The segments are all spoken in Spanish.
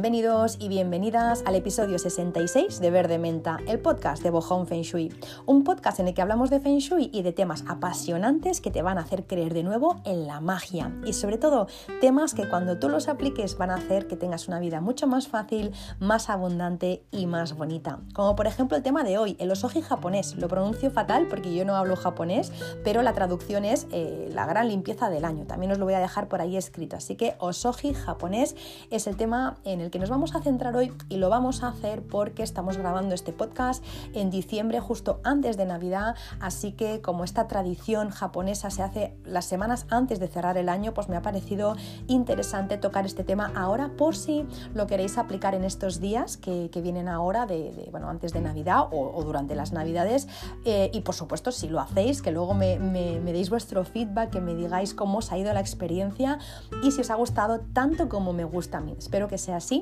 Bienvenidos y bienvenidas al episodio 66 de Verde Menta, el podcast de Bohong Feng Shui. Un podcast en el que hablamos de Feng Shui y de temas apasionantes que te van a hacer creer de nuevo en la magia. Y sobre todo, temas que cuando tú los apliques van a hacer que tengas una vida mucho más fácil, más abundante y más bonita. Como por ejemplo el tema de hoy, el osoji japonés. Lo pronuncio fatal porque yo no hablo japonés, pero la traducción es eh, la gran limpieza del año. También os lo voy a dejar por ahí escrito. Así que osoji japonés es el tema en el que nos vamos a centrar hoy y lo vamos a hacer porque estamos grabando este podcast en diciembre justo antes de Navidad, así que como esta tradición japonesa se hace las semanas antes de cerrar el año, pues me ha parecido interesante tocar este tema ahora por si lo queréis aplicar en estos días que, vienen ahora, de, bueno, antes de Navidad o, durante las Navidades eh, y por supuesto si lo hacéis, que luego me, me deis vuestro feedback, que me digáis cómo os ha ido la experiencia y si os ha gustado tanto como me gusta a mí. Espero que sea así.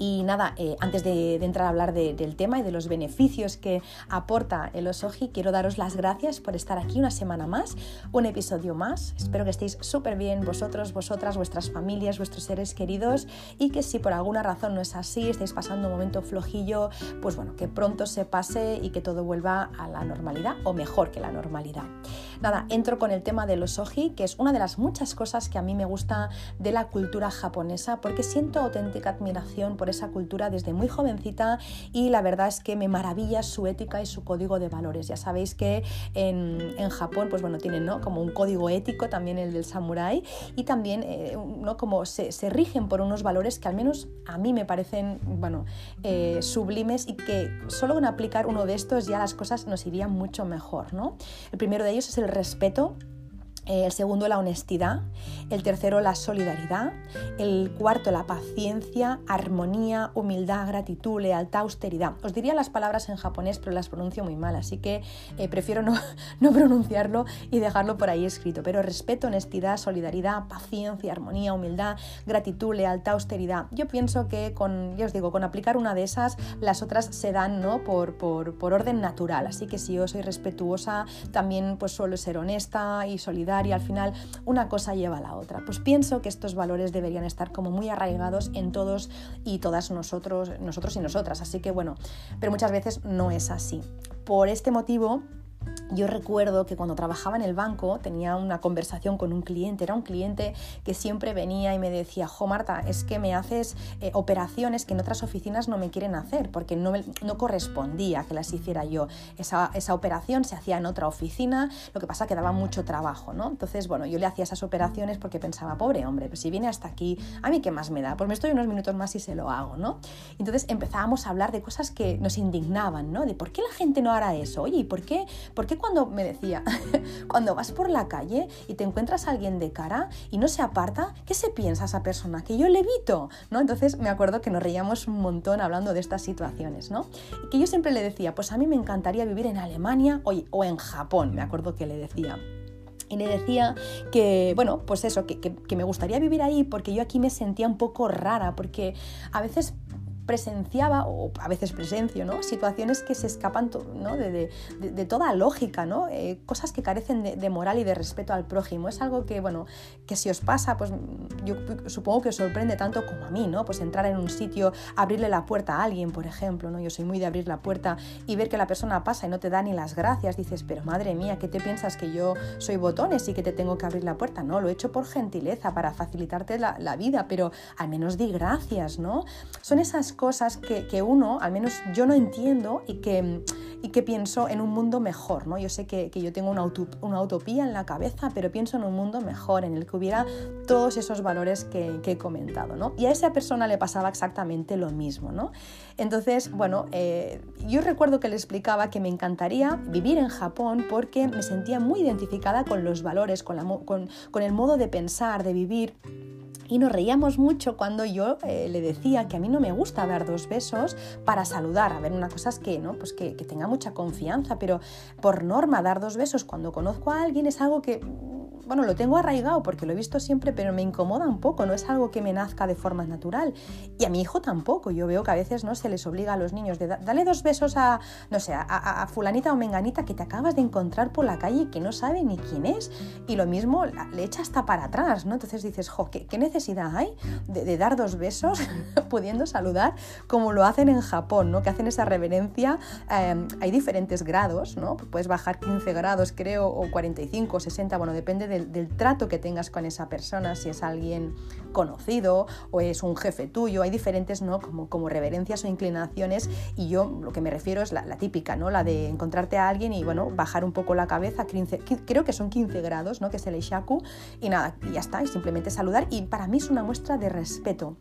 Y nada, eh, antes de, entrar a hablar del tema y de los beneficios que aporta el Osoji, quiero daros las gracias por estar aquí una semana más, un episodio más. Espero que estéis súper bien vosotros, vosotras, vuestras familias, vuestros seres queridos y que si por alguna razón no es así, estáis pasando un momento flojillo, pues bueno, que pronto se pase y que todo vuelva a la normalidad o mejor que la normalidad. Nada, entro con el tema del Osoji, que es una de las muchas cosas que a mí me gusta de la cultura japonesa porque siento auténtica admiración por esa cultura desde muy jovencita y la verdad es que me maravilla su ética y su código de valores. Ya sabéis que en, Japón, pues bueno, tienen ¿no? como un código ético, también el del samurái, y también eh, ¿no? como se, rigen por unos valores que al menos a mí me parecen, bueno, eh, sublimes y que solo con aplicar uno de estos ya las cosas nos irían mucho mejor, ¿no? El primero de ellos es el respeto el segundo la honestidad, el tercero la solidaridad, el cuarto la paciencia, armonía, humildad, gratitud, lealtad, austeridad. Os diría las palabras en japonés, pero las pronuncio muy mal, así que eh, prefiero no, no, pronunciarlo y dejarlo por ahí escrito. Pero respeto, honestidad, solidaridad, paciencia, armonía, humildad, gratitud, lealtad, austeridad. Yo pienso que con, ya os digo, con aplicar una de esas, las otras se dan ¿no? por, por, por orden natural. Así que si yo soy respetuosa, también pues suelo ser honesta y solidaria y al final una cosa lleva a la otra. Pues pienso que estos valores deberían estar como muy arraigados en todos y todas nosotros, nosotros y nosotras. Así que bueno, pero muchas veces no es así. Por este motivo, yo recuerdo que cuando trabajaba en el banco tenía una conversación con un cliente, era un cliente que siempre venía y me decía, jo Marta, es que me haces eh, operaciones que en otras oficinas no me quieren hacer porque no, no correspondía que las hiciera yo. Esa, esa, operación se hacía en otra oficina, lo que pasa que daba mucho trabajo, ¿no? Entonces, bueno, yo le hacía esas operaciones porque pensaba, pobre hombre, pues si viene hasta aquí, ¿a mí qué más me da? Pues me estoy unos minutos más y se lo hago, ¿no? Entonces empezábamos a hablar de cosas que nos indignaban, ¿no? De por qué la gente no hará eso, oye, ¿y por qué, por qué cuando me decía, cuando vas por la calle y te encuentras a alguien de cara y no se aparta, ¿qué se piensa esa persona? Que yo le evito, ¿no? Entonces me acuerdo que nos reíamos un montón hablando de estas situaciones, ¿no? Y que yo siempre le decía, pues a mí me encantaría vivir en Alemania o, o en Japón, me acuerdo que le decía. Y le decía que, bueno, pues eso, que, que, me gustaría vivir ahí porque yo aquí me sentía un poco rara, porque a veces presenciaba, o a veces presencio, ¿no? situaciones que se escapan de, toda lógica, ¿no? Eh, cosas que carecen de, moral y de respeto al prójimo. Es algo que, bueno, que si os pasa, pues yo supongo que os sorprende tanto como a mí, ¿no? Pues entrar en un sitio, abrirle la puerta a alguien, por ejemplo, ¿no? Yo soy muy de abrir la puerta y ver que la persona pasa y no te da ni las gracias, dices, pero madre mía, ¿qué te piensas que yo soy botones y que te tengo que abrir la puerta? No, lo he hecho por gentileza, para facilitarte la, la vida, pero al menos di gracias, ¿no? Son esas cosas que, uno, al menos yo no entiendo y que, y que pienso en un mundo mejor, ¿no? Yo sé que, yo tengo una, una, utopía en la cabeza, pero pienso en un mundo mejor, en el que hubiera todos esos valores que, he comentado, ¿no? Y a esa persona le pasaba exactamente lo mismo, ¿no? Entonces, bueno, eh, yo recuerdo que le explicaba que me encantaría vivir en Japón porque me sentía muy identificada con los valores, con, la, con, con el modo de pensar, de vivir y nos reíamos mucho cuando yo eh, le decía que a mí no me gusta dar dos besos para saludar. A ver, una cosa es que, ¿no? pues que, tenga mucha confianza, pero por norma dar dos besos cuando conozco a alguien es algo que bueno, lo tengo arraigado porque lo he visto siempre, pero me incomoda un poco, no es algo que me nazca de forma natural. Y a mi hijo tampoco, yo veo que a veces no se les obliga a los niños de darle dos besos a, no sé, a, fulanita o menganita que te acabas de encontrar por la calle y que no sabe ni quién es. Y lo mismo le echa hasta para atrás, ¿no? Entonces dices, jo, ¿qué, necesidad hay de, dar dos besos pudiendo saludar como lo hacen en Japón, ¿no? Que hacen esa reverencia. Eh, hay diferentes grados, ¿no? Puedes bajar 15 grados, creo, o 45 o 60, bueno, depende del, trato que tengas con esa persona, si es alguien conocido o es un jefe tuyo, hay diferentes, ¿no? Como, como reverencias o inclinaciones y yo lo que me refiero es la, típica, ¿no? La de encontrarte a alguien y, bueno, bajar un poco la cabeza, 15, creo que son 15 grados, ¿no? Que es el Ishaku y nada, y ya está, y simplemente saludar y para mí es una muestra de respeto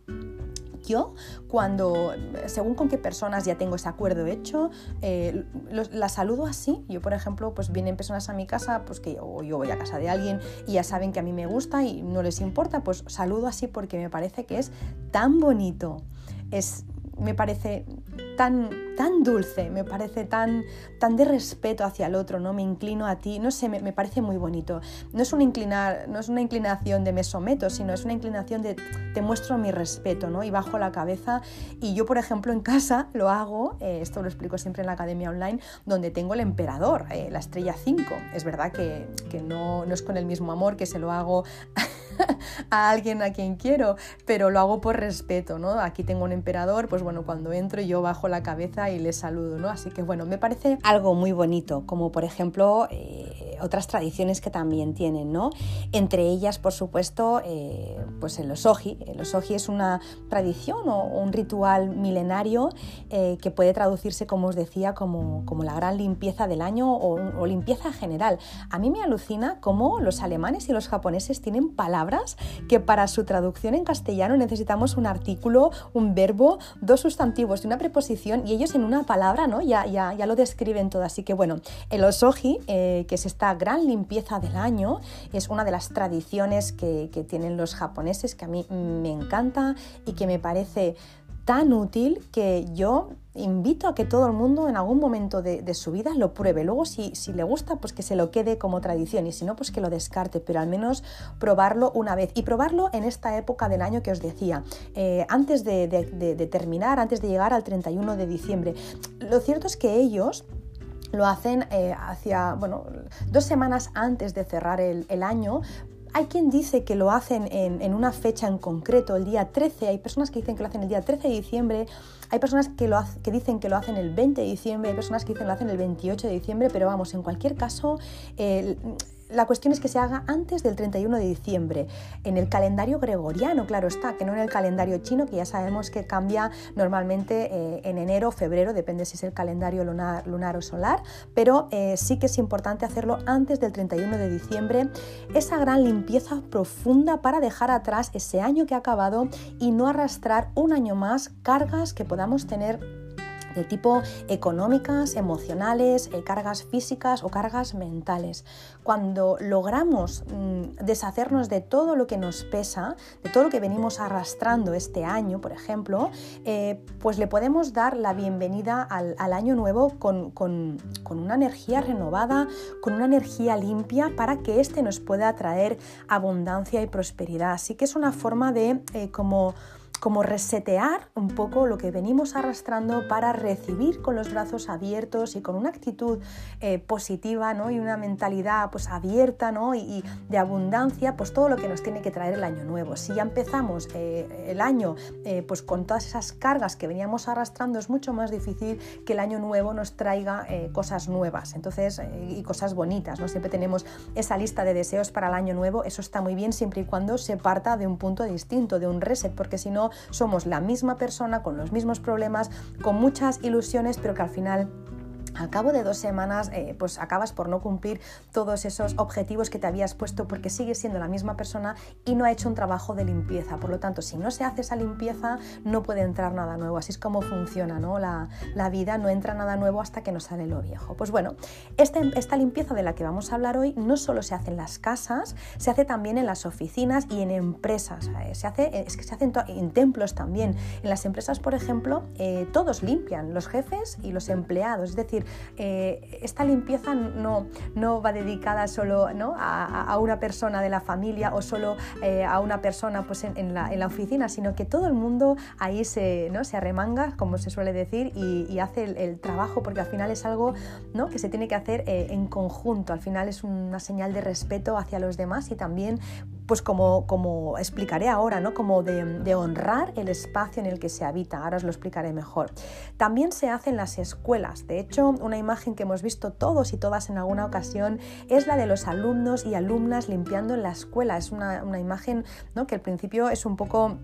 yo cuando, según con qué personas ya tengo ese acuerdo hecho, eh, la saludo así. Yo, por ejemplo, pues vienen personas a mi casa, pues que o yo voy a casa de alguien y ya saben que a mí me gusta y no les importa, pues saludo así porque me parece que es tan bonito. Es, me parece tan, tan dulce, me parece tan, tan de respeto hacia el otro, ¿no? Me inclino a ti, no sé, me, parece muy bonito. No es, un inclinar, no es una inclinación de me someto, sino es una inclinación de te muestro mi respeto, ¿no? Y bajo la cabeza. Y yo, por ejemplo, en casa lo hago, eh, esto lo explico siempre en la academia online, donde tengo el emperador, eh, la estrella 5. Es verdad que, que no, no es con el mismo amor que se lo hago a alguien a quien quiero, pero lo hago por respeto, ¿no? Aquí tengo un emperador, pues bueno, cuando entro yo bajo la cabeza y le saludo, ¿no? Así que bueno, me parece algo muy bonito, como por ejemplo eh, otras tradiciones que también tienen, ¿no? Entre ellas, por supuesto, eh, pues el osoji. El osoji es una tradición o un ritual milenario eh, que puede traducirse, como os decía, como, como la gran limpieza del año o, o limpieza general. A mí me alucina cómo los alemanes y los japoneses tienen palabras que para su traducción en castellano necesitamos un artículo, un verbo, dos sustantivos y una preposición y ellos en una palabra ¿no? ya, ya, ya lo describen todo. Así que bueno, el osoji, eh, que es esta gran limpieza del año, es una de las tradiciones que, que tienen los japoneses que a mí me encanta y que me parece tan útil que yo invito a que todo el mundo en algún momento de, su vida lo pruebe. Luego, si, si, le gusta, pues que se lo quede como tradición y si no, pues que lo descarte, pero al menos probarlo una vez y probarlo en esta época del año que os decía, eh, antes de, terminar, antes de llegar al 31 de diciembre. Lo cierto es que ellos lo hacen eh, hacia, bueno, dos semanas antes de cerrar el, el año hay quien dice que lo hacen en, una fecha en concreto, el día 13, hay personas que dicen que lo hacen el día 13 de diciembre, hay personas que, dicen que lo hacen el 20 de diciembre, hay personas que dicen que lo hacen el 28 de diciembre, pero vamos, en cualquier caso, la cuestión es que se haga antes del 31 de diciembre, en el calendario gregoriano, claro está, que no en el calendario chino, que ya sabemos que cambia normalmente eh, en enero o febrero, depende si es el calendario lunar, o solar, pero eh, sí que es importante hacerlo antes del 31 de diciembre, esa gran limpieza profunda para dejar atrás ese año que ha acabado y no arrastrar un año más cargas que podamos tener de tipo económicas, emocionales, eh, cargas físicas o cargas mentales. Cuando logramos mm, deshacernos de todo lo que nos pesa, de todo lo que venimos arrastrando este año, por ejemplo, eh, pues le podemos dar la bienvenida al, año nuevo con, una energía renovada, con una energía limpia para que éste nos pueda traer abundancia y prosperidad. Así que es una forma de eh, como como resetear un poco lo que venimos arrastrando para recibir con los brazos abiertos y con una actitud eh, positiva ¿no? y una mentalidad pues, abierta ¿no? y, de abundancia, pues todo lo que nos tiene que traer el año nuevo. Si ya empezamos eh, el año eh, pues, con todas esas cargas que veníamos arrastrando, es mucho más difícil que el año nuevo nos traiga cosas nuevas entonces, y cosas bonitas. ¿no? Siempre tenemos esa lista de deseos para el año nuevo, eso está muy bien siempre y cuando se parta de un punto distinto, de un reset, porque si no, somos la misma persona con los mismos problemas, con muchas ilusiones, pero que al final al cabo de dos semanas eh, pues acabas por no cumplir todos esos objetivos que te habías puesto porque sigues siendo la misma persona y no ha hecho un trabajo de limpieza. Por lo tanto, si no se hace esa limpieza, no puede entrar nada nuevo. Así es como funciona ¿no? la, vida, no entra nada nuevo hasta que no sale lo viejo. Pues bueno, esta, esta limpieza de la que vamos a hablar hoy no solo se hace en las casas, se hace también en las oficinas y en empresas. Eh, se hace, es que se hace en, templos también. En las empresas, por ejemplo, eh, todos limpian, los jefes y los empleados. Es decir, eh, esta limpieza no, no va dedicada solo ¿no? a, una persona de la familia o solo eh, a una persona pues, en, la, en, la, oficina, sino que todo el mundo ahí se, ¿no? se arremanga, como se suele decir, y, hace el, trabajo, porque al final es algo ¿no? que se tiene que hacer eh, en conjunto, al final es una señal de respeto hacia los demás y también pues como, como explicaré ahora, ¿no? como de, honrar el espacio en el que se habita, ahora os lo explicaré mejor. También se hace en las escuelas, de hecho una imagen que hemos visto todos y todas en alguna ocasión es la de los alumnos y alumnas limpiando en la escuela, es una, una imagen ¿no? que al principio es un poco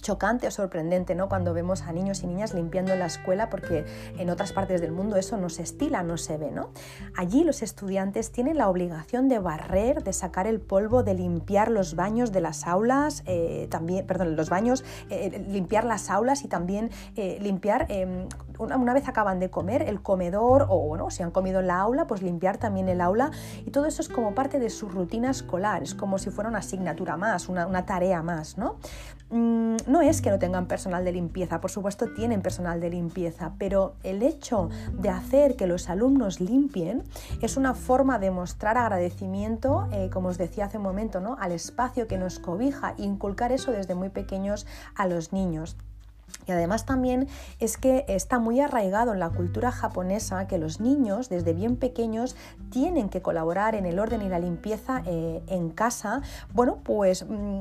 chocante o sorprendente ¿no? cuando vemos a niños y niñas limpiando la escuela porque en otras partes del mundo eso no se estila, no se ve. ¿no? Allí los estudiantes tienen la obligación de barrer, de sacar el polvo, de limpiar los baños de las aulas, eh, también, perdón, los baños, eh, limpiar las aulas y también eh, limpiar, em, una, vez acaban de comer, el comedor o bueno, si han comido en la aula, pues limpiar también el aula y todo eso es como parte de su rutina escolar, es como si fuera una asignatura más, una, una tarea más. ¿no? Mm, no es que no tengan personal de limpieza, por supuesto tienen personal de limpieza, pero el hecho de hacer que los alumnos limpien es una forma de mostrar agradecimiento, eh, como os decía hace un momento, ¿no? al espacio que nos cobija, inculcar eso desde muy pequeños a los niños. Y además también es que está muy arraigado en la cultura japonesa que los niños desde bien pequeños tienen que colaborar en el orden y la limpieza eh, en casa, bueno, pues mm,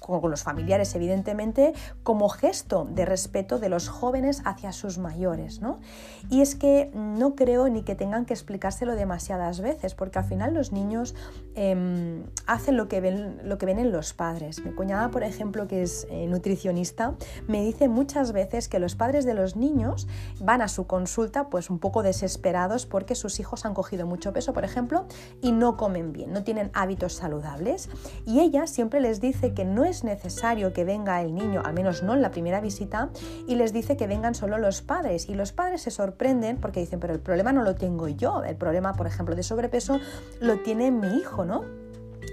con los familiares evidentemente, como gesto de respeto de los jóvenes hacia sus mayores. ¿no? Y es que no creo ni que tengan que explicárselo demasiadas veces, porque al final los niños em, hacen lo que, ven, lo que ven en los padres. Mi cuñada, por ejemplo, que es eh, nutricionista, me dice muchas veces que los padres de los niños van a su consulta pues un poco desesperados porque sus hijos han cogido mucho peso, por ejemplo, y no comen bien, no tienen hábitos saludables. Y ella siempre les dice que no es necesario que venga el niño, al menos no en la primera visita, y les dice que vengan solo los padres. Y los padres se sorprenden porque dicen, pero el problema no lo tengo yo, el problema, por ejemplo, de sobrepeso lo tiene mi hijo, ¿no?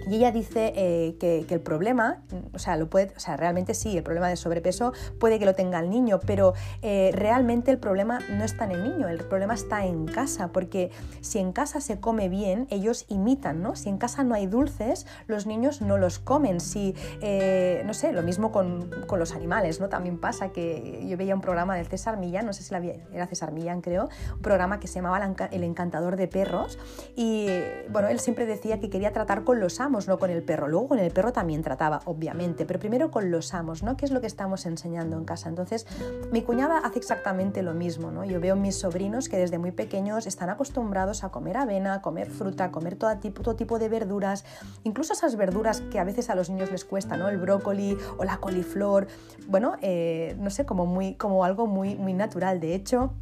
Y ella dice eh, que, el problema, o sea, lo puede, o sea, realmente sí, el problema de sobrepeso puede que lo tenga el niño, pero eh, realmente el problema no está en el niño, el problema está en casa, porque si en casa se come bien, ellos imitan, ¿no? Si en casa no hay dulces, los niños no los comen. Si, eh, no sé, lo mismo con, con, los animales, ¿no? También pasa que yo veía un programa del César Millán, no sé si la era César Millán, creo, un programa que se llamaba El Encantador de Perros, y bueno, él siempre decía que quería tratar con los no con el perro. Luego con el perro también trataba, obviamente, pero primero con los amos, ¿no? ¿Qué es lo que estamos enseñando en casa? Entonces, mi cuñada hace exactamente lo mismo, ¿no? Yo veo mis sobrinos que desde muy pequeños están acostumbrados a comer avena, a comer fruta, a comer todo tipo, todo tipo de verduras, incluso esas verduras que a veces a los niños les cuesta, ¿no? El brócoli o la coliflor, bueno, eh, no sé, como, muy, como algo muy, muy natural. De hecho,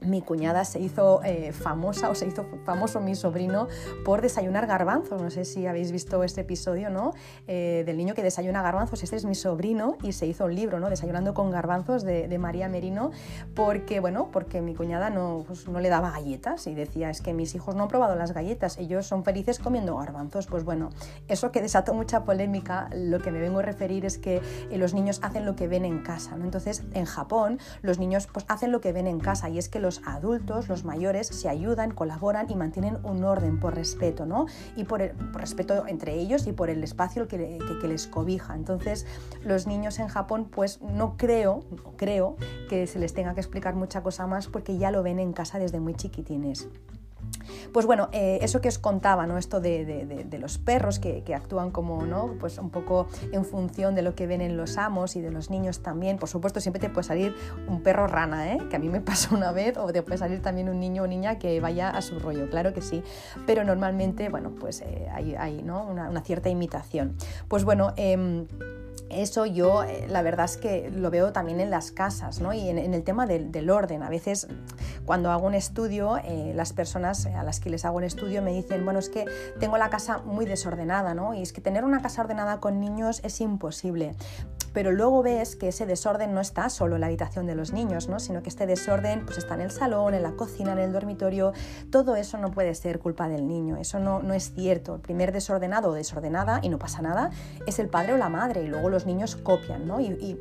mi cuñada se hizo eh, famosa o se hizo famoso mi sobrino por desayunar garbanzos. No sé si habéis visto este episodio, ¿no? Eh, del niño que desayuna garbanzos. Este es mi sobrino y se hizo un libro, ¿no? Desayunando con garbanzos de, María Merino, porque, bueno, porque mi cuñada no, pues, no le daba galletas y decía, es que mis hijos no han probado las galletas, ellos son felices comiendo garbanzos. Pues bueno, eso que desató mucha polémica, lo que me vengo a referir es que eh, los niños hacen lo que ven en casa. Entonces, en Japón, los niños pues hacen lo que ven en casa y es que los los adultos, los mayores, se ayudan, colaboran y mantienen un orden por respeto, ¿no? Y por, el, respeto entre ellos y por el espacio que, que, les cobija. Entonces, los niños en Japón, pues no creo, creo que se les tenga que explicar mucha cosa más porque ya lo ven en casa desde muy chiquitines. Pues bueno, eh, eso que os contaba, ¿no? Esto de, los perros que, actúan como, ¿no? Pues un poco en función de lo que ven en los amos y de los niños también. Por supuesto, siempre te puede salir un perro rana, ¿eh? Que a mí me pasó una vez, o te puede salir también un niño o niña que vaya a su rollo, claro que sí. Pero normalmente, bueno, pues eh, hay, ¿no? una, cierta imitación. Pues bueno, em, eso yo, eh, la verdad es que lo veo también en las casas, ¿no? Y en, el tema del, orden. A veces, cuando hago un estudio, eh, las personas a las que les hago un estudio me dicen, bueno, es que tengo la casa muy desordenada, ¿no? Y es que tener una casa ordenada con niños es imposible pero luego ves que ese desorden no está solo en la habitación de los niños, ¿no? sino que este desorden pues, está en el salón, en la cocina, en el dormitorio. Todo eso no puede ser culpa del niño, eso no, no es cierto. El primer desordenado o desordenada, y no pasa nada, es el padre o la madre, y luego los niños copian. ¿no? y,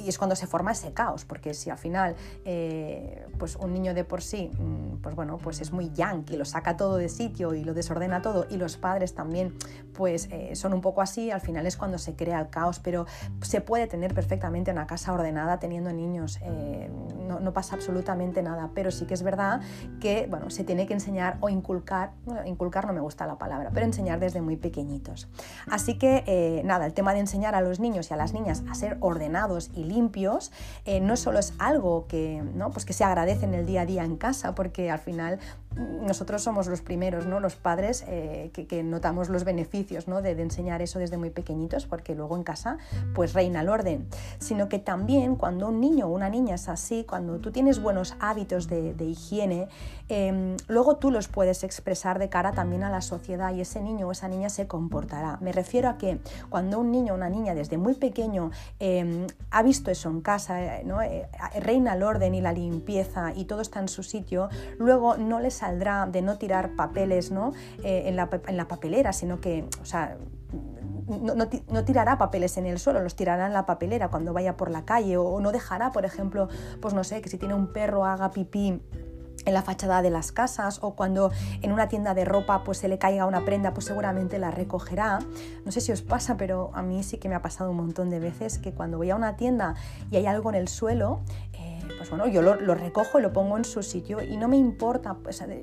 y es cuando se forma ese caos, porque si al final eh, pues un niño de por sí, mm, pues bueno, pues es muy yankee, lo saca todo de sitio y lo desordena todo, y los padres también pues eh, son un poco así, al final es cuando se crea el caos, pero se puede tener perfectamente una casa ordenada teniendo niños, eh, no, pasa absolutamente nada, pero sí que es verdad que bueno, se tiene que enseñar o inculcar, inculcar no me gusta la palabra, pero enseñar desde muy pequeñitos. Así que nada, el tema de enseñar a los niños y a las niñas a ser ordenados y limpios no solo es algo que, ¿no? pues que se agradece en el día a día en casa, porque al final nosotros somos los primeros, ¿no? los padres, eh, que, notamos los beneficios ¿no? de, enseñar eso desde muy pequeñitos, porque luego en casa pues reina el orden, sino que también cuando un niño o una niña es así, cuando tú tienes buenos hábitos de, higiene, em, luego tú los puedes expresar de cara también a la sociedad y ese niño o esa niña se comportará. Me refiero a que cuando un niño o una niña desde muy pequeño em, ha visto eso en casa, eh, ¿no? Eh, reina el orden y la limpieza y todo está en su sitio, luego no les saldrá de no tirar papeles ¿no? Eh, en, la, en, la, papelera, sino que, o sea, no, no, tirará papeles en el suelo, los tirará en la papelera cuando vaya por la calle o, o no dejará, por ejemplo, pues no sé, que si tiene un perro haga pipí en la fachada de las casas o cuando en una tienda de ropa pues se le caiga una prenda pues seguramente la recogerá no sé si os pasa pero a mí sí que me ha pasado un montón de veces que cuando voy a una tienda y hay algo en el suelo pues bueno, yo lo, recojo y lo pongo en su sitio y no me importa,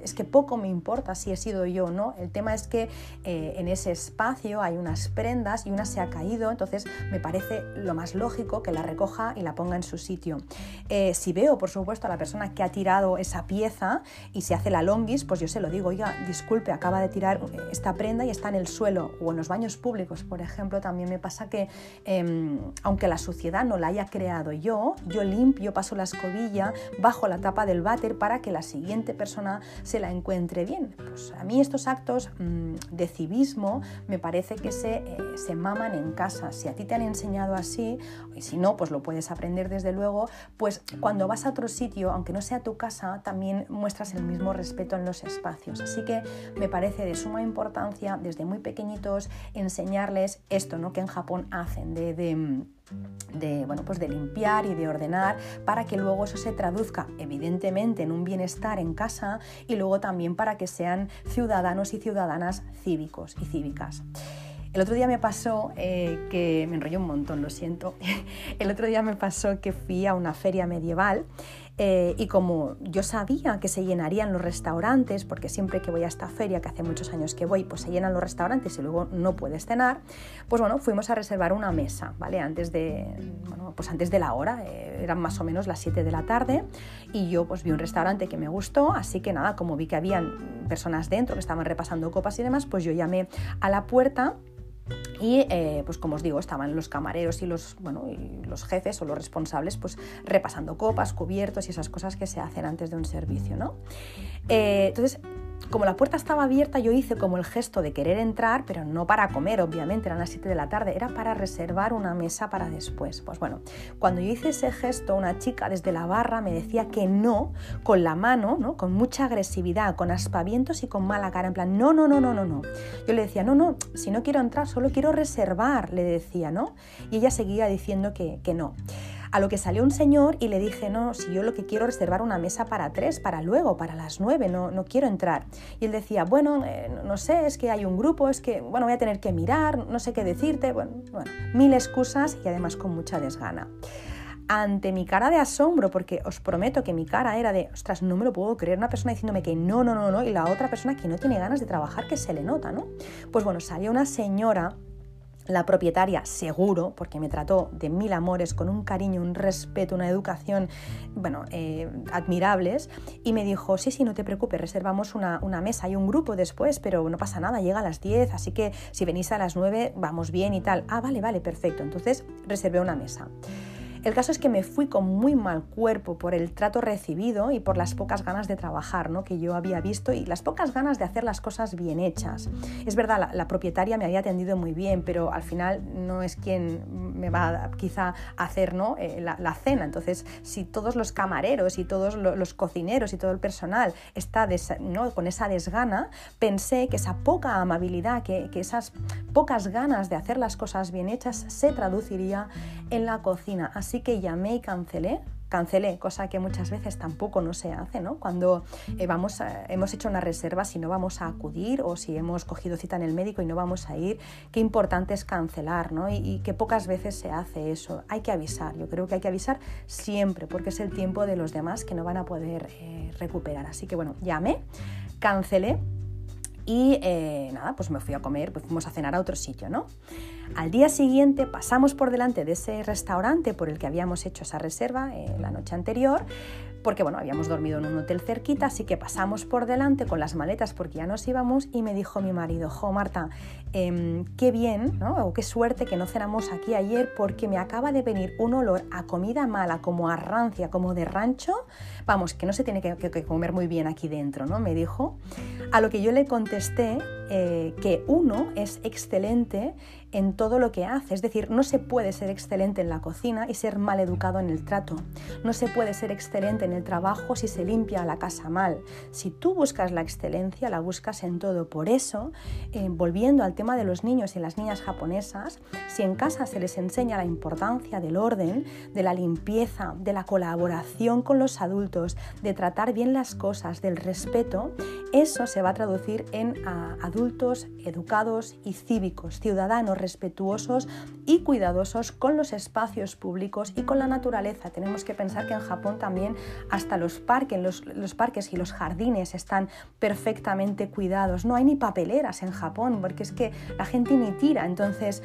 es que poco me importa si he sido yo no. El tema es que eh, en ese espacio hay unas prendas y una se ha caído, entonces me parece lo más lógico que la recoja y la ponga en su sitio. Eh, si veo, por supuesto, a la persona que ha tirado esa pieza y se hace la longis, pues yo se lo digo, oiga, disculpe, acaba de tirar esta prenda y está en el suelo o en los baños públicos, por ejemplo, también me pasa que em, aunque la suciedad no la haya creado yo, yo limpio, paso las bajo la tapa del váter para que la siguiente persona se la encuentre bien. Pues a mí estos actos mm, de civismo me parece que se, eh, se maman en casa. Si a ti te han enseñado así, y si no, pues lo puedes aprender desde luego, pues cuando vas a otro sitio, aunque no sea tu casa, también muestras el mismo respeto en los espacios. Así que me parece de suma importancia desde muy pequeñitos enseñarles esto ¿no? que en Japón hacen de, de mm, de, bueno, pues de limpiar y de ordenar para que luego eso se traduzca evidentemente en un bienestar en casa y luego también para que sean ciudadanos y ciudadanas cívicos y cívicas. El otro día me pasó eh, que me enrolló un montón, lo siento. El otro día me pasó que fui a una feria medieval eh, y como yo sabía que se llenarían los restaurantes, porque siempre que voy a esta feria, que hace muchos años que voy, pues se llenan los restaurantes y luego no puedes cenar, pues bueno, fuimos a reservar una mesa, ¿vale? Antes de, bueno, pues antes de la hora, eh, eran más o menos las 7 de la tarde, y yo pues vi un restaurante que me gustó, así que nada, como vi que habían personas dentro que estaban repasando copas y demás, pues yo llamé a la puerta y eh, pues como os digo, estaban los camareros y los, bueno, y los jefes o los responsables pues repasando copas, cubiertos y esas cosas que se hacen antes de un servicio. ¿no? Eh, entonces como la puerta estaba abierta, yo hice como el gesto de querer entrar, pero no para comer, obviamente, eran las 7 de la tarde, era para reservar una mesa para después. Pues bueno, cuando yo hice ese gesto, una chica desde la barra me decía que no, con la mano, ¿no? con mucha agresividad, con aspavientos y con mala cara, en plan, no, no, no, no, no, no. Yo le decía, no, no, si no quiero entrar, solo quiero reservar, le decía, ¿no? Y ella seguía diciendo que, que no. A lo que salió un señor y le dije, no, si yo lo que quiero es reservar una mesa para tres, para luego, para las nueve, no, no quiero entrar. Y él decía, bueno, eh, no sé, es que hay un grupo, es que, bueno, voy a tener que mirar, no sé qué decirte, bueno, bueno, mil excusas y además con mucha desgana ante mi cara de asombro, porque os prometo que mi cara era de, ostras, no me lo puedo creer, una persona diciéndome que no, no, no, no, y la otra persona que no tiene ganas de trabajar, que se le nota, ¿no? Pues bueno, salió una señora la propietaria, seguro, porque me trató de mil amores, con un cariño, un respeto, una educación, bueno, eh, admirables, y me dijo, sí, sí, no te preocupes, reservamos una, una, mesa, hay un grupo después, pero no pasa nada, llega a las 10, así que si venís a las 9 vamos bien y tal. Ah, vale, vale, perfecto. Entonces reservé una mesa. El caso es que me fui con muy mal cuerpo por el trato recibido y por las pocas ganas de trabajar ¿no? que yo había visto y las pocas ganas de hacer las cosas bien hechas. Es verdad, la, propietaria me había atendido muy bien, pero al final no es quien me va quizá a hacer ¿no? Eh, la, cena. Entonces, si todos los camareros y todos los cocineros y todo el personal está ¿no? con esa desgana, pensé que esa poca amabilidad, que, que esas pocas ganas de hacer las cosas bien hechas se traduciría en la cocina. Así Que llamé y cancelé cancelé, cosa que muchas veces tampoco no se hace, ¿no? Cuando eh, vamos hemos hecho una reserva, si no vamos a acudir o si hemos cogido cita en el médico y no vamos a ir, qué importante es cancelar, ¿no? Y, que pocas veces se hace eso. Hay que avisar, yo creo que hay que avisar siempre, porque es el tiempo de los demás que no van a poder eh, recuperar. Así que bueno, llamé, cancelé y eh, nada, pues me fui a comer, pues fuimos a cenar a otro sitio, ¿no? Al día siguiente pasamos por delante de ese restaurante por el que habíamos hecho esa reserva eh, la noche anterior, porque bueno, habíamos dormido en un hotel cerquita, así que pasamos por delante con las maletas porque ya nos íbamos y me dijo mi marido, jo Marta, em, qué bien, ¿no? o qué suerte que no cenamos aquí ayer porque me acaba de venir un olor a comida mala, como a rancia, como de rancho, vamos, que no se tiene que, comer muy bien aquí dentro, ¿no? Me dijo. A lo que yo le contesté eh, que uno es excelente en todo lo que hace, es decir, no se puede ser excelente en la cocina y ser mal educado en el trato, no se puede ser excelente en el trabajo si se limpia la casa mal. Si tú buscas la excelencia, la buscas en todo. Por eso, eh, volviendo al tema de los niños y las niñas japonesas, si en casa se les enseña la importancia del orden, de la limpieza, de la colaboración con los adultos, de tratar bien las cosas, del respeto, eso se va a traducir en adultos educados y cívicos, ciudadanos respetuosos y cuidadosos con los espacios públicos y con la naturaleza. Tenemos que pensar que en Japón también hasta los parques, los, parques y los jardines están perfectamente cuidados. No hay ni papeleras en Japón porque es que la gente ni tira. Entonces,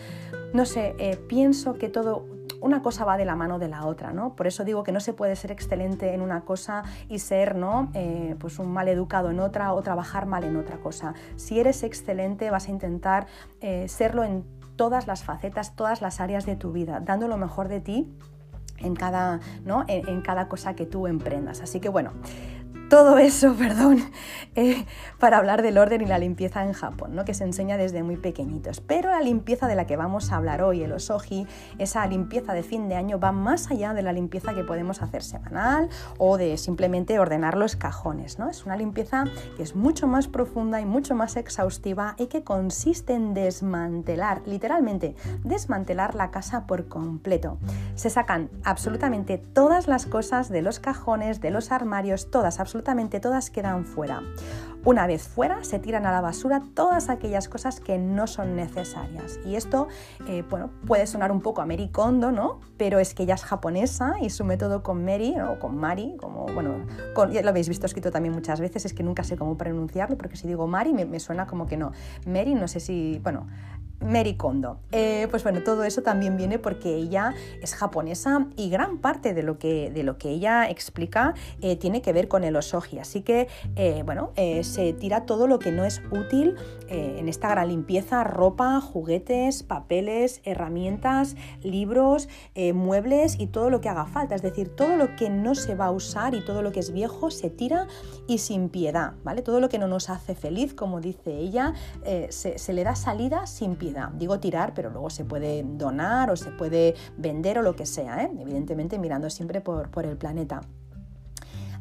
no sé, eh, pienso que todo una cosa va de la mano de la otra, ¿no? Por eso digo que no se puede ser excelente en una cosa y ser, ¿no? Eh, pues un mal educado en otra o trabajar mal en otra cosa. Si eres excelente vas a intentar eh, serlo en todas las facetas, todas las áreas de tu vida, dando lo mejor de ti en cada, ¿no? en cada cosa que tú emprendas. Así que bueno, todo eso, perdón, eh, para hablar del orden y la limpieza en Japón, ¿no? que se enseña desde muy pequeñitos. Pero la limpieza de la que vamos a hablar hoy, el osoji, esa limpieza de fin de año, va más allá de la limpieza que podemos hacer semanal o de simplemente ordenar los cajones. ¿no? Es una limpieza que es mucho más profunda y mucho más exhaustiva y que consiste en desmantelar, literalmente, desmantelar la casa por completo. Se sacan absolutamente todas las cosas de los cajones, de los armarios, todas, absolutamente absolutamente todas quedan fuera. Una vez fuera, se tiran a la basura todas aquellas cosas que no son necesarias. Y esto, eh, bueno, puede sonar un poco a Mary Kondo, ¿no? Pero es que ella es japonesa y su método con Mary, o con Mari, como, bueno, lo habéis visto escrito también muchas veces, es que nunca sé cómo pronunciarlo, porque si digo Mari me, me suena como que no. Mary, no sé si, bueno, Mary Kondo. Eh, pues bueno, todo eso también viene porque ella es japonesa y gran parte de lo que, de lo que ella explica eh, tiene que ver con el osoji. Así que, eh, bueno, se tira todo lo que no es útil en esta gran limpieza, ropa, juguetes, papeles, herramientas, libros, muebles y todo lo que haga falta. Es decir, todo lo que no se va a usar y todo lo que es viejo se tira y sin piedad, ¿vale? Todo lo que no nos hace feliz, como dice ella, se, se le da salida sin piedad. Digo tirar, pero luego se puede donar o se puede vender o lo que sea, ¿eh? evidentemente mirando siempre por, el planeta.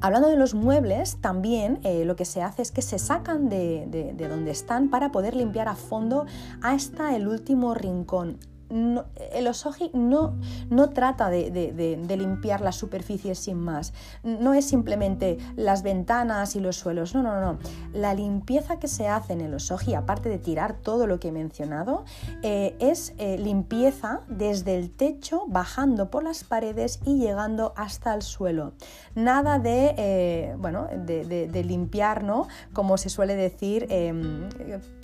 Hablando de los muebles, también eh, lo que se hace es que se sacan de, de, donde están para poder limpiar a fondo hasta el último rincón el osoji no, no trata de, limpiar las superficies sin más. No es simplemente las ventanas y los suelos. No, no, no. La limpieza que se hace en el osoji, aparte de tirar todo lo que he mencionado, eh, es eh, limpieza desde el techo, bajando por las paredes y llegando hasta el suelo. Nada de, eh, bueno, de, limpiar, ¿no? Como se suele decir em,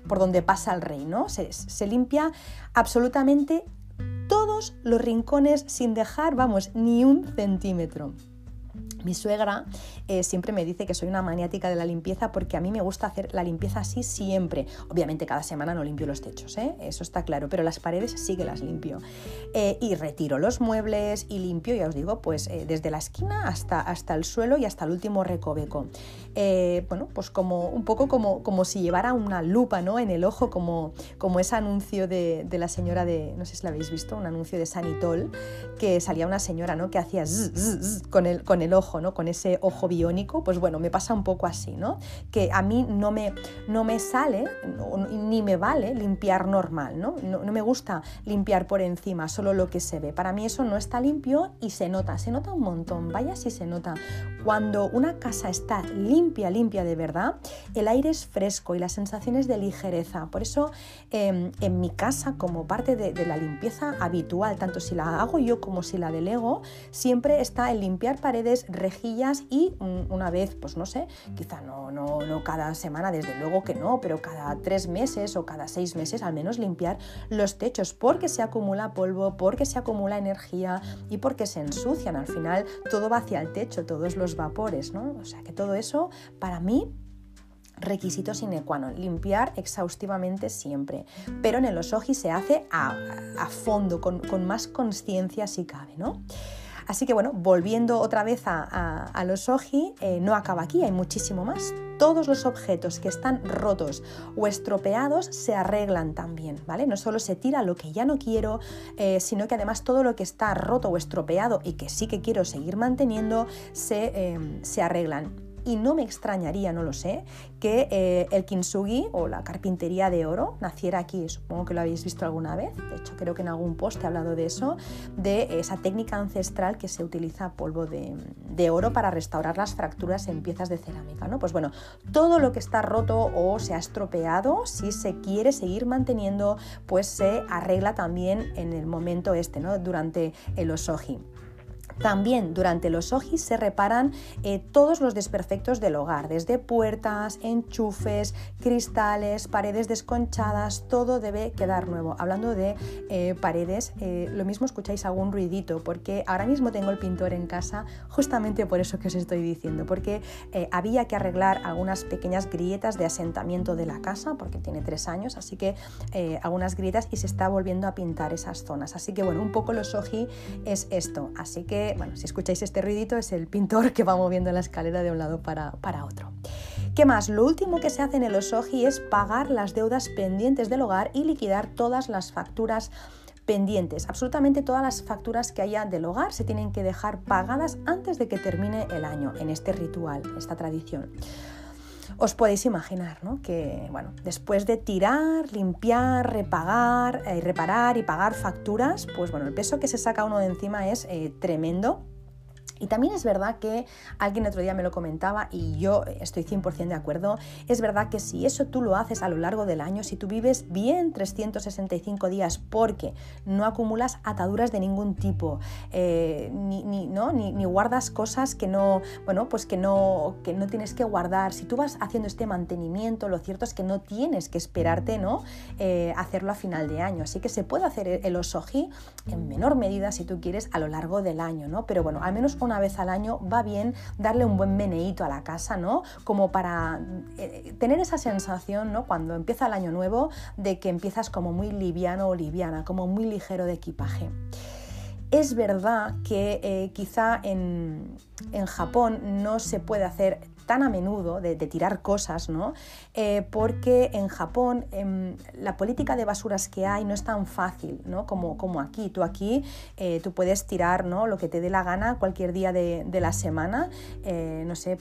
por donde pasa el rey, ¿no? se limpia absolutamente todos los rincones sin dejar, vamos, ni un centímetro. Mi suegra eh, siempre me dice que soy una maniática de la limpieza porque a mí me gusta hacer la limpieza así siempre. Obviamente cada semana no limpio los techos, ¿eh? eso está claro, pero las paredes sí que las limpio. Eh, y retiro los muebles y limpio, ya os digo, pues desde la esquina hasta, hasta el suelo y hasta el último recoveco. Bueno, pues como un poco como, como si llevara una lupa ¿no? en el ojo, como, como ese anuncio de, de la señora de, no sé si la habéis visto, un anuncio de Sanitol, que salía una señora ¿no? que hacía con, el, con el ojo ¿no? Con ese ojo biónico, pues bueno, me pasa un poco así, ¿no? Que a mí no me, no me sale ni me vale limpiar normal, ¿no? ¿no? me gusta limpiar por encima, solo lo que se ve. Para mí eso no está limpio y se nota, se nota un montón, vaya si se nota. Cuando una casa está limpia, limpia de verdad, el aire es fresco y las sensaciones de ligereza. Por eso em, en mi casa, como parte de, de la limpieza habitual, tanto si la hago yo como si la delego, siempre está el limpiar paredes, rejillas y mm, una vez, pues no sé, quizá no, no, no cada semana, desde luego que no, pero cada tres meses o cada seis meses al menos limpiar los techos porque se acumula polvo, porque se acumula energía y porque se ensucian. Al final todo va hacia el techo, todos los vapores, ¿no? O sea que todo eso para mí requisito sine qua limpiar exhaustivamente siempre. Pero en el osoji se hace a, fondo, con, más conciencia si cabe, ¿no? Así que bueno, volviendo otra vez a, los oji, eh, no acaba aquí, hay muchísimo más. Todos los objetos que están rotos o estropeados se arreglan también, ¿vale? No solo se tira lo que ya no quiero, eh, sino que además todo lo que está roto o estropeado y que sí que quiero seguir manteniendo se, eh, se arreglan y no me extrañaría, no lo sé, que eh, el kintsugi o la carpintería de oro naciera aquí. Supongo que lo habéis visto alguna vez. De hecho, creo que en algún post he hablado de eso, de esa técnica ancestral que se utiliza polvo de, oro para restaurar las fracturas en piezas de cerámica. ¿no? Pues bueno, todo lo que está roto o se ha estropeado, si se quiere seguir manteniendo, pues se arregla también en el momento este, ¿no? durante el osoji. También durante los ojis se reparan eh, todos los desperfectos del hogar, desde puertas, enchufes, cristales, paredes desconchadas, todo debe quedar nuevo. Hablando de eh, paredes, eh, lo mismo escucháis algún ruidito, porque ahora mismo tengo el pintor en casa justamente por eso que os estoy diciendo, porque había que arreglar algunas pequeñas grietas de asentamiento de la casa, porque tiene tres años, así que algunas grietas y se está volviendo a pintar esas zonas. Así que bueno, un poco los oji es esto, así que bueno, si escucháis este ruidito es el pintor que va moviendo la escalera de un lado para, otro. ¿Qué más? Lo último que se hace en el Osoji es pagar las deudas pendientes del hogar y liquidar todas las facturas pendientes. Absolutamente todas las facturas que haya del hogar se tienen que dejar pagadas antes de que termine el año en este ritual, esta tradición. Os podéis imaginar ¿no? que bueno, después de tirar, limpiar, repagar, eh, reparar y pagar facturas, pues bueno, el peso que se saca uno de encima es eh, tremendo y también es verdad que alguien otro día me lo comentaba y yo estoy 100% de acuerdo, es verdad que si eso tú lo haces a lo largo del año, si tú vives bien 365 días porque no acumulas ataduras de ningún tipo, eh, ni, ¿no? Ni, guardas cosas que no, bueno, pues que no, que no tienes que guardar, si tú vas haciendo este mantenimiento, lo cierto es que no tienes que esperarte ¿no? Eh, hacerlo a final de año, así que se puede hacer el osoji en menor medida si tú quieres a lo largo del año, ¿no? pero bueno, al menos una vez al año va bien darle un buen meneíto a la casa, ¿no? Como para eh, tener esa sensación, ¿no? Cuando empieza el año nuevo, de que empiezas como muy liviano o liviana, como muy ligero de equipaje. Es verdad que eh, quizá en, en Japón no se puede hacer tan a menudo de, tirar cosas, ¿no? Eh, porque en Japón em, la política de basuras que hay no es tan fácil ¿no? como, como aquí. Tú aquí eh, tú puedes tirar ¿no? lo que te dé la gana cualquier día de, la semana, eh, no sé,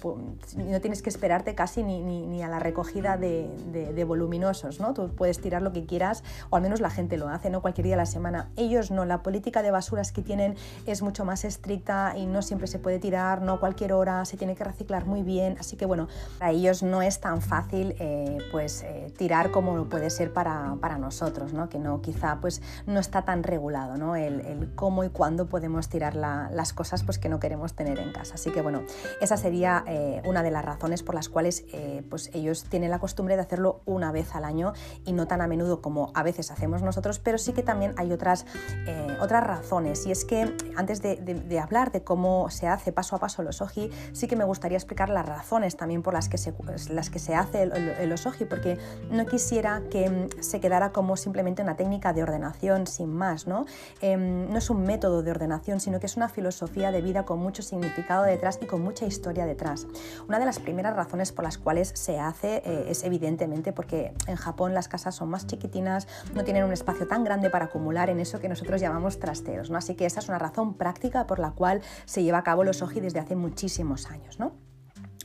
no tienes que esperarte casi ni, ni, a la recogida de, de, voluminosos, ¿no? Tú puedes tirar lo que quieras, o al menos la gente lo hace, ¿no? Cualquier día de la semana. Ellos no, la política de basuras que tienen es mucho más estricta y no siempre se puede tirar, no cualquier hora, se tiene que reciclar muy bien, así que bueno, para ellos no es tan fácil eh, pues eh, tirar como puede ser para, nosotros, ¿no? que no quizá pues no está tan regulado ¿no? el, cómo y cuándo podemos tirar las cosas pues, que no queremos tener en casa. Así que bueno, esa sería eh, una de las razones por las cuales pues ellos tienen la costumbre de hacerlo una vez al año y no tan a menudo como a veces hacemos nosotros, pero sí que también hay otras, otras razones y es que antes de, hablar de cómo se hace paso a paso los oji, sí que me gustaría explicar la razón razones también por las que se, las que se hace el, el, osoji, porque no quisiera que mm, se quedara como simplemente una técnica de ordenación sin más, ¿no? Em, no es un método de ordenación, sino que es una filosofía de vida con mucho significado detrás y con mucha historia detrás. Una de las primeras razones por las cuales se hace eh, es evidentemente porque en Japón las casas son más chiquitinas, no tienen un espacio tan grande para acumular en eso que nosotros llamamos trasteos, ¿no? Así que esa es una razón práctica por la cual se lleva a cabo los oji desde hace muchísimos años, ¿no?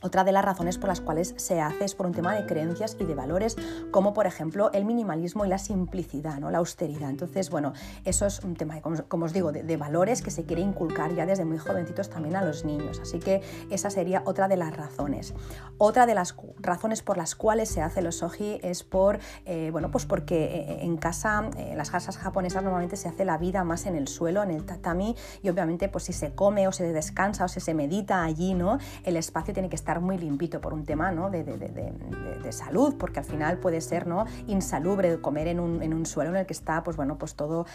Otra de las razones por las cuales se hace es por un tema de creencias y de valores, como por ejemplo el minimalismo y la simplicidad, ¿no? la austeridad. Entonces, bueno, eso es un tema, como, os digo, de, valores que se quiere inculcar ya desde muy jovencitos también a los niños. Así que esa sería otra de las razones. Otra de las razones por las cuales se hace los soji es por, eh, bueno, pues porque eh, en casa, en las casas japonesas normalmente se hace la vida más en el suelo, en el tatami, y obviamente pues si se come o se descansa o se, se medita allí, ¿no? El espacio tiene que estar muy limpito por un tema ¿no? de, de, de, salud, porque al final puede ser ¿no? insalubre comer en un, en un, suelo en el que está pues, bueno, pues todo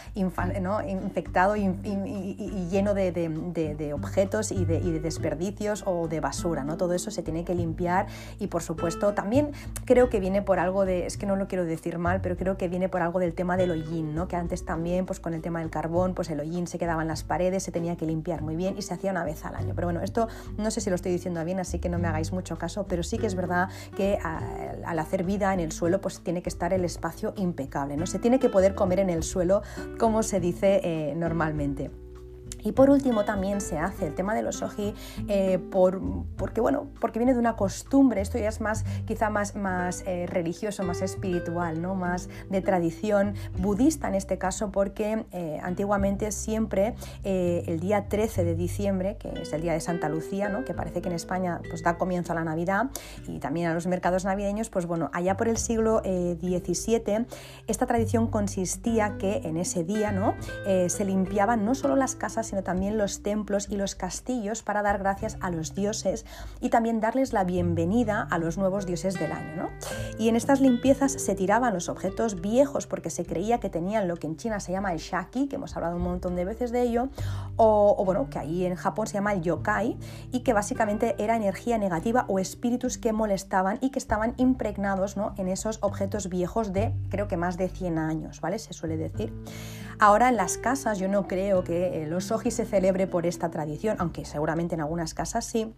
¿no? infectado y, y, lleno de, objetos y, de, desperdicios o de basura. ¿no? Todo eso se tiene que limpiar y por supuesto también creo que viene por algo de, es que no lo quiero decir mal, pero creo que viene por algo del tema del hollín, ¿no? que antes también pues con el tema del carbón, pues el hollín se quedaba en las paredes, se tenía que limpiar muy bien y se hacía una vez al año. Pero bueno, esto no sé si lo estoy diciendo bien, así que no me hagáis mucho caso, pero sí que es verdad que al hacer vida en el suelo, pues tiene que estar el espacio impecable, ¿no? Se tiene que poder comer en el suelo, como se dice eh, normalmente. Y por último también se hace el tema de los oji eh, por, porque, bueno, porque viene de una costumbre, esto ya es más, quizá más, más eh, religioso, más espiritual, ¿no? más de tradición budista en este caso, porque eh, antiguamente siempre el día 13 de diciembre, que es el día de Santa Lucía, ¿no? que parece que en España pues, da comienzo a la Navidad y también a los mercados navideños, pues bueno, allá por el siglo XVII esta tradición consistía que en ese día ¿no? se limpiaban no solo las casas, también los templos y los castillos para dar gracias a los dioses y también darles la bienvenida a los nuevos dioses del año. Y en estas limpiezas se tiraban los objetos viejos porque se creía que tenían lo que en China se llama el shaki, que hemos hablado un montón de veces de ello, o, bueno, que ahí en Japón se llama el yokai, y que básicamente era energía negativa o espíritus que molestaban y que estaban impregnados ¿no? en esos objetos viejos de creo que más de 100 años, ¿vale? Se suele decir. Ahora en las casas yo no creo que eh, los ojis se celebre por esta tradición, aunque seguramente en algunas casas sí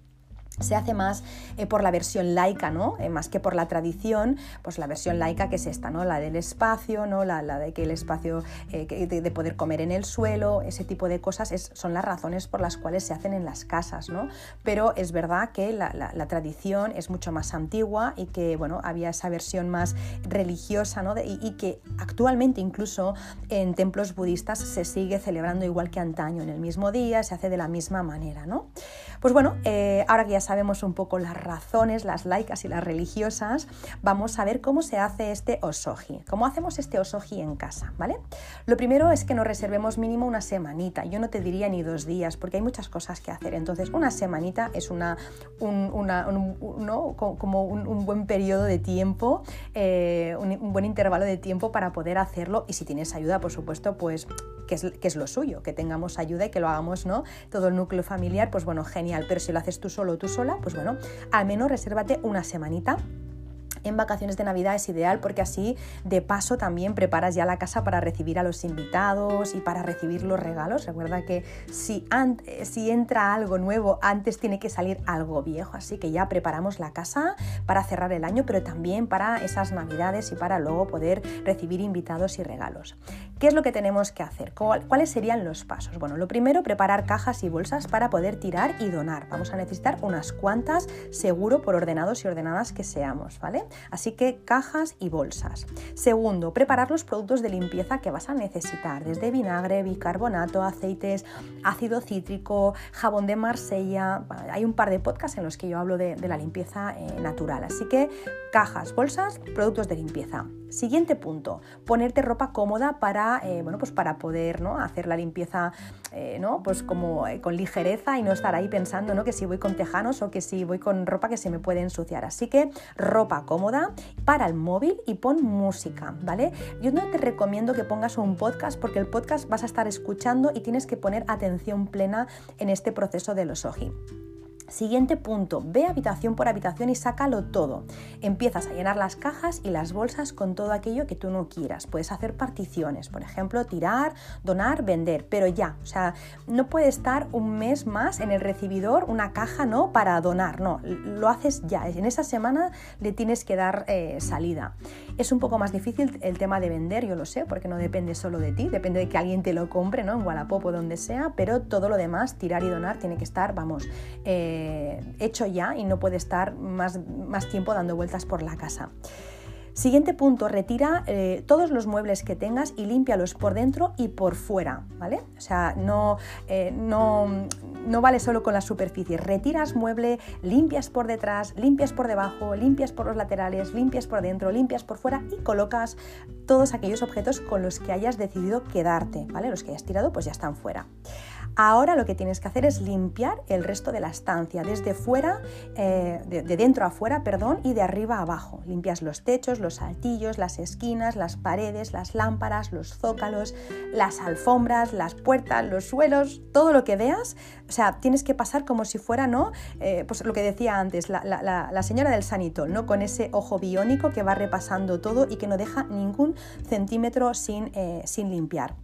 se hace más eh, por la versión laica, ¿no? Eh, más que por la tradición, pues la versión laica que es esta, ¿no? La del espacio, ¿no? La, de que el espacio, eh, de, poder comer en el suelo, ese tipo de cosas son las razones por las cuales se hacen en las casas, ¿no? Pero es verdad que la, tradición es mucho más antigua y que, bueno, había esa versión más religiosa, ¿no? y, y, que actualmente incluso en templos budistas se sigue celebrando igual que antaño, en el mismo día, se hace de la misma manera, ¿no? Pues bueno, ahora que ya sabemos un poco las razones, las laicas y las religiosas, vamos a ver cómo se hace este osoji. ¿Cómo hacemos este osoji en casa? ¿vale? Lo primero es que nos reservemos mínimo una semanita. Yo no te diría ni dos días, porque hay muchas cosas que hacer. Entonces, una semanita es una, como un, buen periodo de tiempo, eh, un, buen intervalo de tiempo para poder hacerlo. Y si tienes ayuda, por supuesto, pues que es, que es lo suyo, que tengamos ayuda y que lo hagamos, ¿no? Todo el núcleo familiar, pues bueno, genial. Pero si lo haces tú solo, tú solo, pues bueno, al menos resérvate una semanita en vacaciones de Navidad es ideal porque así de paso también preparas ya la casa para recibir a los invitados y para recibir los regalos. Recuerda que si, entra algo nuevo, antes tiene que salir algo viejo, así que ya preparamos la casa para cerrar el año, pero también para esas Navidades y para luego poder recibir invitados y regalos. ¿Qué es lo que tenemos que hacer? ¿Cuáles serían los pasos? Bueno, lo primero, preparar cajas y bolsas para poder tirar y donar. Vamos a necesitar unas cuantas, seguro, por ordenados y ordenadas que seamos, ¿vale? Así que cajas y bolsas. Segundo, preparar los productos de limpieza que vas a necesitar, desde vinagre, bicarbonato, aceites, ácido cítrico, jabón de Marsella. Hay un par de podcasts en los que yo hablo de, la limpieza eh, natural. Así que cajas, bolsas, productos de limpieza. Siguiente punto, ponerte ropa cómoda para, eh, bueno, pues para poder ¿no? hacer la limpieza eh, ¿no? pues como con ligereza y no estar ahí pensando ¿no? que si voy con tejanos o que si voy con ropa que se me puede ensuciar. Así que ropa cómoda para el móvil y pon música, ¿vale? Yo no te recomiendo que pongas un podcast porque el podcast vas a estar escuchando y tienes que poner atención plena en este proceso de los oji. Siguiente punto, ve habitación por habitación y sácalo todo. Empiezas a llenar las cajas y las bolsas con todo aquello que tú no quieras. Puedes hacer particiones, por ejemplo, tirar, donar, vender, pero ya, o sea, no puede estar un mes más en el recibidor una caja, ¿no? Para donar, no, lo haces ya. En esa semana le tienes que dar eh, salida. Es un poco más difícil el tema de vender, yo lo sé, porque no depende solo de ti, depende de que alguien te lo compre, ¿no? En Wallapop o donde sea, pero todo lo demás, tirar y donar, tiene que estar, vamos, eh, eh, hecho ya y no puede estar más, más tiempo dando vueltas por la casa. Siguiente punto, retira eh, todos los muebles que tengas y límpialos por dentro y por fuera, ¿vale? O sea, no, eh, no, no, vale solo con la superficie. Retiras mueble, limpias por detrás, limpias por debajo, limpias por los laterales, limpias por dentro, limpias por fuera y colocas todos aquellos objetos con los que hayas decidido quedarte, ¿vale? Los que hayas tirado pues ya están fuera. Ahora lo que tienes que hacer es limpiar el resto de la estancia, desde fuera, eh, de, dentro a fuera, perdón, y de arriba a abajo. Limpias los techos, los altillos, las esquinas, las paredes, las lámparas, los zócalos, las alfombras, las puertas, los suelos, todo lo que veas. O sea, tienes que pasar como si fuera, ¿no? Eh, pues lo que decía antes, la, señora del sanito, ¿no? Con ese ojo biónico que va repasando todo y que no deja ningún centímetro sin, eh, sin limpiar.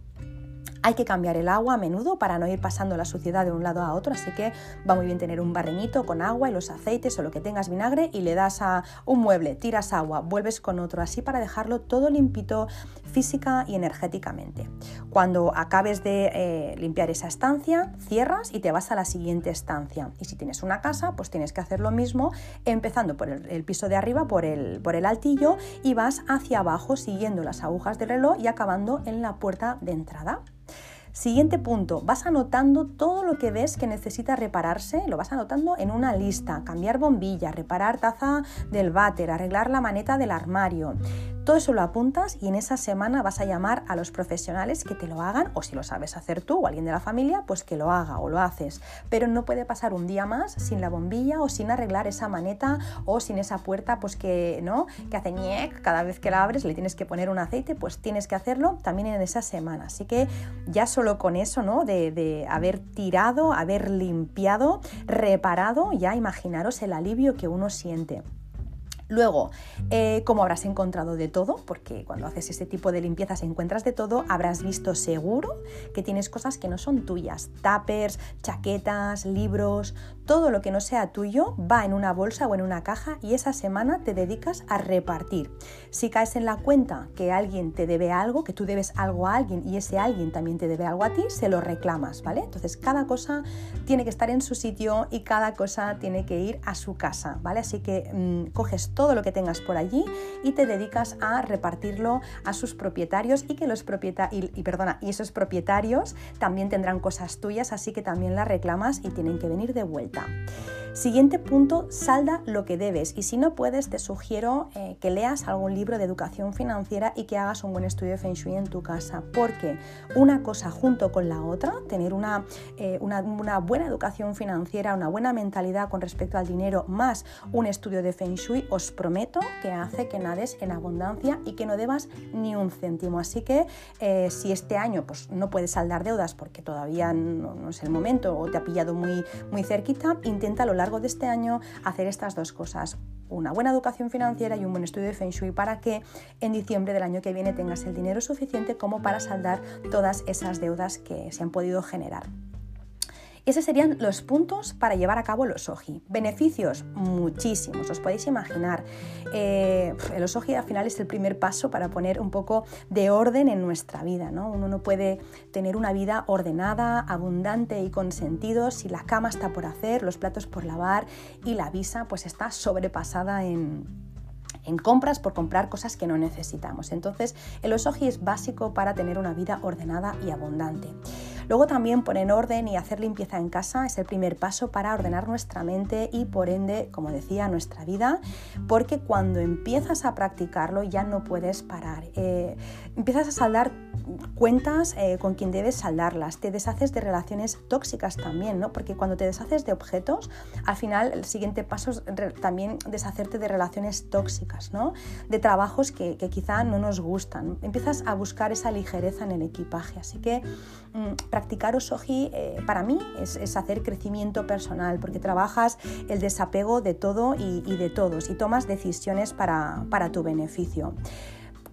Hay que cambiar el agua a menudo para no ir pasando la suciedad de un lado a otro, así que va muy bien tener un barreñito con agua y los aceites o lo que tengas vinagre y le das a un mueble, tiras agua, vuelves con otro, así para dejarlo todo limpito física y energéticamente. Cuando acabes de eh, limpiar esa estancia, cierras y te vas a la siguiente estancia. Y si tienes una casa, pues tienes que hacer lo mismo, empezando por el, piso de arriba, por el, por el altillo, y vas hacia abajo siguiendo las agujas del reloj y acabando en la puerta de entrada. Siguiente punto, vas anotando todo lo que ves que necesita repararse, lo vas anotando en una lista, cambiar bombilla, reparar taza del váter, arreglar la maneta del armario. Todo eso lo apuntas y en esa semana vas a llamar a los profesionales que te lo hagan o si lo sabes hacer tú o alguien de la familia, pues que lo haga o lo haces. Pero no puede pasar un día más sin la bombilla o sin arreglar esa maneta o sin esa puerta pues que no, que hace ñec, cada vez que la abres le tienes que poner un aceite, pues tienes que hacerlo también en esa semana. Así que ya solo con eso, ¿no? De, de haber tirado, haber limpiado, reparado, ya imaginaros el alivio que uno siente. Luego, eh, como habrás encontrado de todo, porque cuando haces ese tipo de limpiezas encuentras de todo, habrás visto seguro que tienes cosas que no son tuyas, tuppers, chaquetas, libros, todo lo que no sea tuyo va en una bolsa o en una caja y esa semana te dedicas a repartir. Si caes en la cuenta que alguien te debe algo, que tú debes algo a alguien y ese alguien también te debe algo a ti, se lo reclamas, ¿vale? Entonces cada cosa tiene que estar en su sitio y cada cosa tiene que ir a su casa, ¿vale? Así que mm, coges todo lo que tengas por allí y te dedicas a repartirlo a sus propietarios y que los propietarios, y, perdona, y esos propietarios también tendrán cosas tuyas, así que también las reclamas y tienen que venir de vuelta. 감. Siguiente punto, salda lo que debes. Y si no puedes te sugiero eh, que leas algún libro de educación financiera y que hagas un buen estudio de Feng Shui en tu casa, porque una cosa junto con la otra, tener una, eh, una, una buena educación financiera, una buena mentalidad con respecto al dinero, más un estudio de Feng Shui, os prometo que hace que nades en abundancia y que no debas ni un céntimo. Así que eh, si este año pues, no puedes saldar deudas porque todavía no, es el momento o te ha pillado muy, muy cerquita, intenta a lo largo de este año hacer estas dos cosas una buena educación financiera y un buen estudio de Feng Shui para que en diciembre del año que viene tengas el dinero suficiente como para saldar todas esas deudas que se han podido generar. Esos serían los puntos para llevar a cabo el osoji. Beneficios, muchísimos, os podéis imaginar. Eh, el osoji al final es el primer paso para poner un poco de orden en nuestra vida. ¿no? Uno no puede tener una vida ordenada, abundante y con sentido si la cama está por hacer, los platos por lavar y la visa pues está sobrepasada en, en compras por comprar cosas que no necesitamos. Entonces, el osoji es básico para tener una vida ordenada y abundante. Luego también poner orden y hacer limpieza en casa es el primer paso para ordenar nuestra mente y por ende, como decía, nuestra vida, porque cuando empiezas a practicarlo ya no puedes parar. Eh, empiezas a saldar cuentas eh, con quien debes saldarlas, te deshaces de relaciones tóxicas también, ¿no? Porque cuando te deshaces de objetos, al final el siguiente paso es también deshacerte de relaciones tóxicas, ¿no? De trabajos que, quizá no nos gustan. Empiezas a buscar esa ligereza en el equipaje. Así que mm, practicar Osoji eh, para mí es, hacer crecimiento personal, porque trabajas el desapego de todo y, de todos y tomas decisiones para, para tu beneficio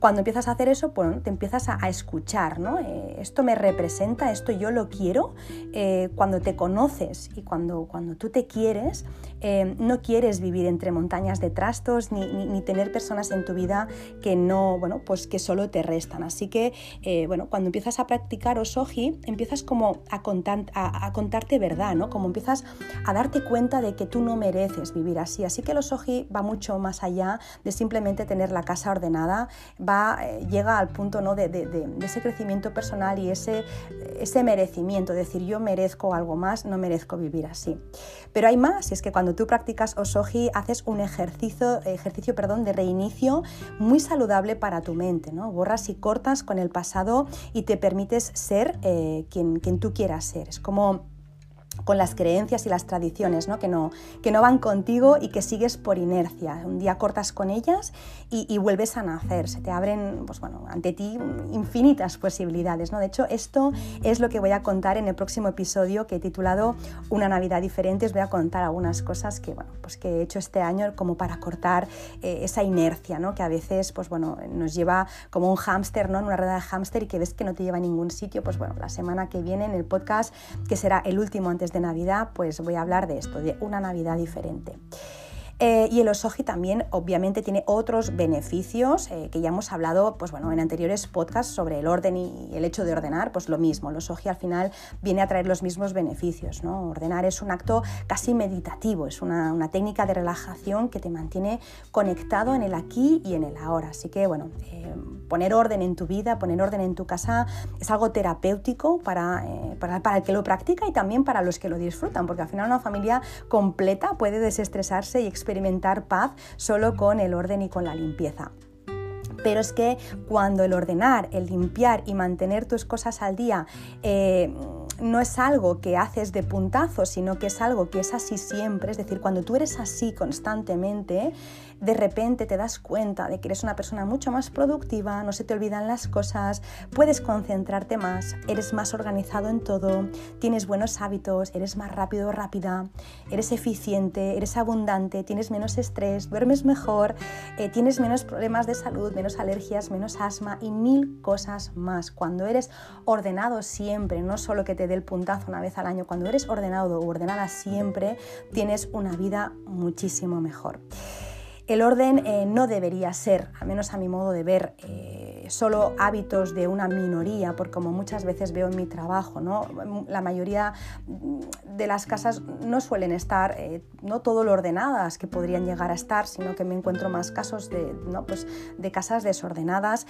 cuando empiezas a hacer eso, bueno, te empiezas a, escuchar, ¿no? Eh, esto me representa, esto yo lo quiero. Eh, cuando te conoces y cuando, cuando tú te quieres, eh, no quieres vivir entre montañas de trastos ni, tener personas en tu vida que no, bueno, pues que solo te restan. Así que, bueno, cuando empiezas a practicar Osoji, empiezas como a, a, contarte verdad, ¿no? Como empiezas a darte cuenta de que tú no mereces vivir así. Así que el Osoji va mucho más allá de simplemente tener la casa ordenada, eh, llega al punto ¿no? de, ese crecimiento personal y ese, ese merecimiento, decir yo merezco algo más, no merezco vivir así. Pero hay más, y es que cuando tú practicas Osoji haces un ejercicio, ejercicio perdón, de reinicio muy saludable para tu mente, ¿no? borras y cortas con el pasado y te permites ser eh, quien, quien tú quieras ser. Es como con las creencias y las tradiciones ¿no? Que, no, que no van contigo y que sigues por inercia. Un día cortas con ellas y, vuelves a nacer. Se te abren pues, bueno, ante ti infinitas posibilidades. ¿no? De hecho, esto es lo que voy a contar en el próximo episodio que he titulado Una Navidad diferente. Os voy a contar algunas cosas que, bueno, pues que he hecho este año como para cortar eh, esa inercia ¿no? que a veces pues, bueno, nos lleva como un hámster, ¿no? en una rueda de hámster y que ves que no te lleva a ningún sitio. Pues bueno, la semana que viene en el podcast, que será el último antes de Navidad, pues voy a hablar de esto, de una Navidad diferente. Eh, y el Osoji también obviamente tiene otros beneficios eh, que ya hemos hablado pues bueno, en anteriores podcasts sobre el orden y el hecho de ordenar, pues lo mismo, el Osoji al final viene a traer los mismos beneficios. ¿no? Ordenar es un acto casi meditativo, es una, técnica de relajación que te mantiene conectado en el aquí y en el ahora. Así que bueno, eh, poner orden en tu vida, poner orden en tu casa es algo terapéutico para, para, para el que lo practica y también para los que lo disfrutan, porque al final una familia completa puede desestresarse y experimentar experimentar paz solo con el orden y con la limpieza. Pero es que cuando el ordenar, el limpiar y mantener tus cosas al día eh, no es algo que haces de puntazo, sino que es algo que es así siempre, es decir, cuando tú eres así constantemente, de repente te das cuenta de que eres una persona mucho más productiva, no se te olvidan las cosas, puedes concentrarte más, eres más organizado en todo, tienes buenos hábitos, eres más rápido o rápida, eres eficiente, eres abundante, tienes menos estrés, duermes mejor, eh, tienes menos problemas de salud, menos alergias, menos asma y mil cosas más. Cuando eres ordenado siempre, no solo que te el puntazo una vez al año, cuando eres ordenado o ordenada siempre, tienes una vida muchísimo mejor. El orden eh, no debería ser, al menos a mi modo de ver, eh, solo hábitos de una minoría, porque como muchas veces veo en mi trabajo, ¿no? la mayoría de las casas no suelen estar eh, no todo lo ordenadas que podrían llegar a estar, sino que me encuentro más casos de, ¿no? pues de casas desordenadas.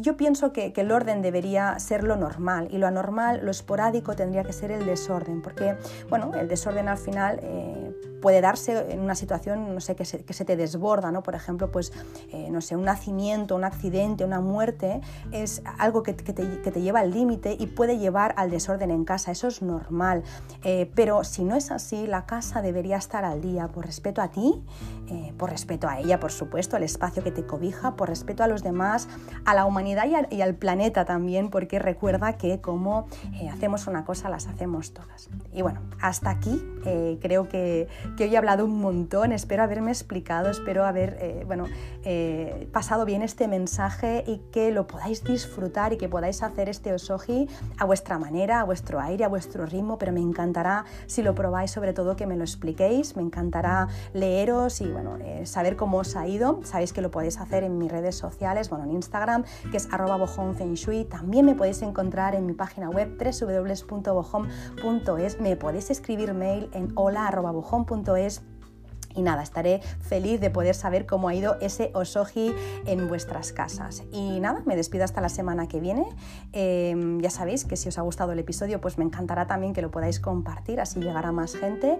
Yo pienso que, el orden debería ser lo normal y lo anormal, lo esporádico tendría que ser el desorden, porque bueno, el desorden al final puede darse en una situación, no sé, que se, que se te desborda, ¿no? Por ejemplo, pues, eh, no sé, un nacimiento, un accidente, una muerte, es algo que, que, te, que te, lleva al límite y puede llevar al desorden en casa, eso es normal. Eh, pero si no es así, la casa debería estar al día por respeto a ti, eh, por respeto a ella, por supuesto, al espacio que te cobija, por respeto a los demás, a la humanidad y al, planeta también, porque recuerda que como hacemos una cosa, las hacemos todas. Y bueno, hasta aquí creo que, que hoy he hablado un montón, espero haberme explicado, espero haber eh, bueno, eh, pasado bien este mensaje y que lo podáis disfrutar y que podáis hacer este osoji a vuestra manera, a vuestro aire, a vuestro ritmo, pero me encantará si lo probáis, sobre todo que me lo expliquéis, me encantará leeros y bueno, eh, saber cómo os ha ido. Sabéis que lo podéis hacer en mis redes sociales, bueno, en Instagram, que es arroba bojonfengshui. También me podéis encontrar en mi página web www.bojon.es. Me podéis escribir mail en hola.bojon.es es Y nada, estaré feliz de poder saber cómo ha ido ese osoji en vuestras casas. Y nada, me despido hasta la semana que viene. Em, ya sabéis que si os ha gustado el episodio, pues me encantará también que lo podáis compartir, así llegará más gente.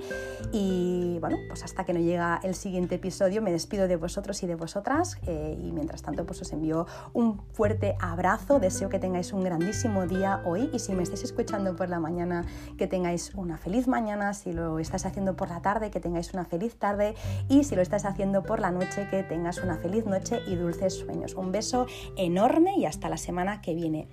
Y bueno, pues hasta que no llega el siguiente episodio, me despido de vosotros y de vosotras. Eh, y mientras tanto, pues os envío un fuerte abrazo. Deseo que tengáis un grandísimo día hoy. Y si me estáis escuchando por la mañana, que tengáis una feliz mañana. Si lo estáis haciendo por la tarde, que tengáis una feliz tarde y si lo estás haciendo por la noche, que tengas una feliz noche y dulces sueños. Un beso enorme y hasta la semana que viene.